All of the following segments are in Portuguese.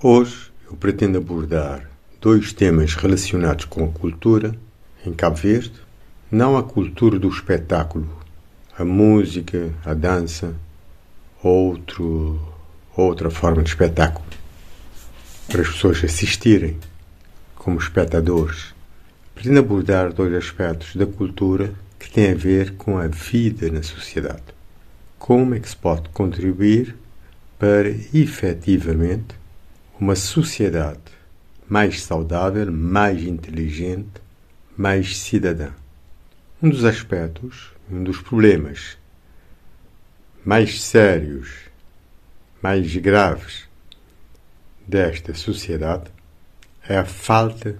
Hoje eu pretendo abordar dois temas relacionados com a cultura em Cabo Verde, não a cultura do espetáculo, a música, a dança, outro, outra forma de espetáculo, para as pessoas assistirem como espectadores. Pretendo abordar dois aspectos da cultura que têm a ver com a vida na sociedade. Como é que se pode contribuir para efetivamente uma sociedade mais saudável, mais inteligente, mais cidadã. Um dos aspectos, um dos problemas mais sérios, mais graves desta sociedade é a falta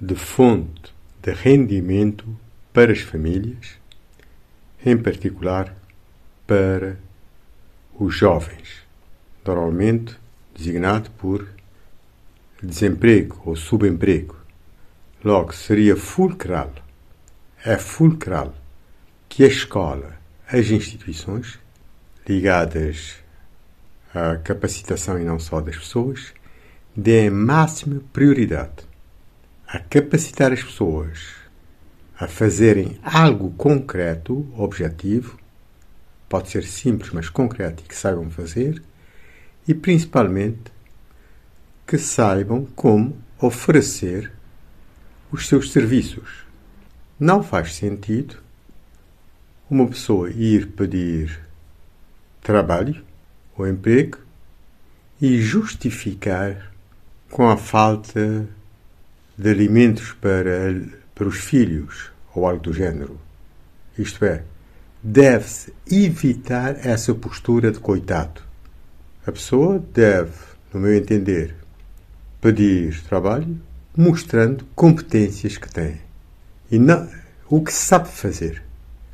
de fonte de rendimento para as famílias, em particular para os jovens, normalmente designado por desemprego ou subemprego. Logo, seria fulcral, é fulcral que a escola, as instituições ligadas à capacitação e não só das pessoas, deem máxima prioridade a capacitar as pessoas a fazerem algo concreto, objetivo, pode ser simples, mas concreto e que saibam fazer, e principalmente que saibam como oferecer os seus serviços. Não faz sentido uma pessoa ir pedir trabalho ou emprego e justificar com a falta de alimentos para, para os filhos ou algo do género. Isto é, deve-se evitar essa postura de coitado. A pessoa deve, no meu entender, pedir trabalho mostrando competências que tem. E não, o que sabe fazer.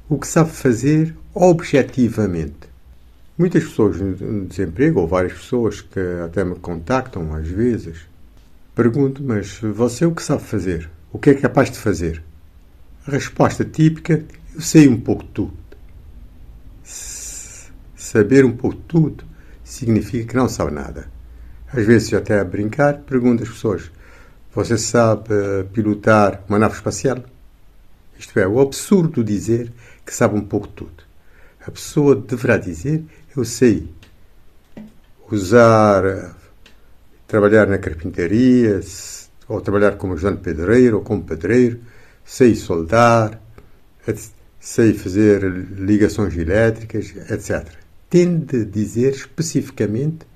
O que sabe fazer objetivamente. Muitas pessoas no desemprego, ou várias pessoas que até me contactam às vezes, perguntam: Mas você o que sabe fazer? O que é capaz de fazer? A resposta típica: Eu sei um pouco de tudo. Saber um pouco de tudo significa que não sabe nada. Às vezes, até a brincar, pergunto às pessoas: Você sabe uh, pilotar uma nave espacial? Isto é, o absurdo dizer que sabe um pouco de tudo. A pessoa deverá dizer: Eu sei usar, trabalhar na carpintaria, ou trabalhar como ajudante pedreiro, ou como pedreiro, sei soldar, sei fazer ligações elétricas, etc tem de dizer especificamente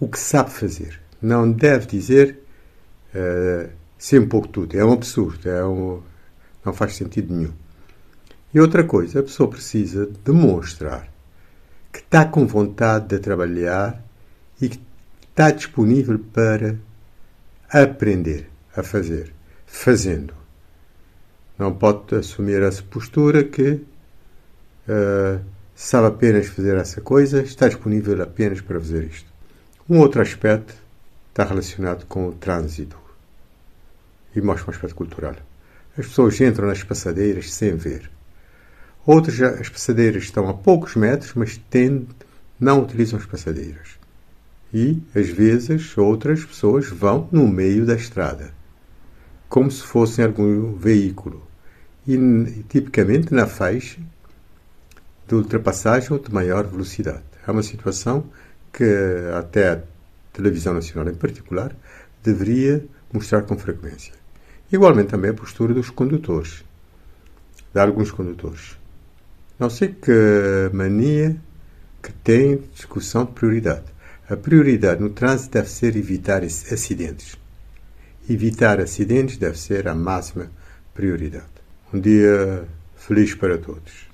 o que sabe fazer. Não deve dizer uh, ser um pouco tudo. É um absurdo. É um, não faz sentido nenhum. E outra coisa, a pessoa precisa demonstrar que está com vontade de trabalhar e que está disponível para aprender a fazer, fazendo. Não pode assumir essa postura que uh, sabe apenas fazer essa coisa, está disponível apenas para fazer isto. Um outro aspecto está relacionado com o trânsito e mostra um aspecto cultural. As pessoas entram nas passadeiras sem ver. Outras, as passadeiras estão a poucos metros, mas não utilizam as passadeiras. E, às vezes, outras pessoas vão no meio da estrada, como se fossem algum veículo. E, tipicamente, na faixa de ultrapassagem ou de maior velocidade. É uma situação que até a televisão nacional em particular deveria mostrar com frequência. Igualmente também a postura dos condutores, de alguns condutores. Não sei que mania que tem discussão de prioridade. A prioridade no trânsito deve ser evitar acidentes. Evitar acidentes deve ser a máxima prioridade. Um dia feliz para todos.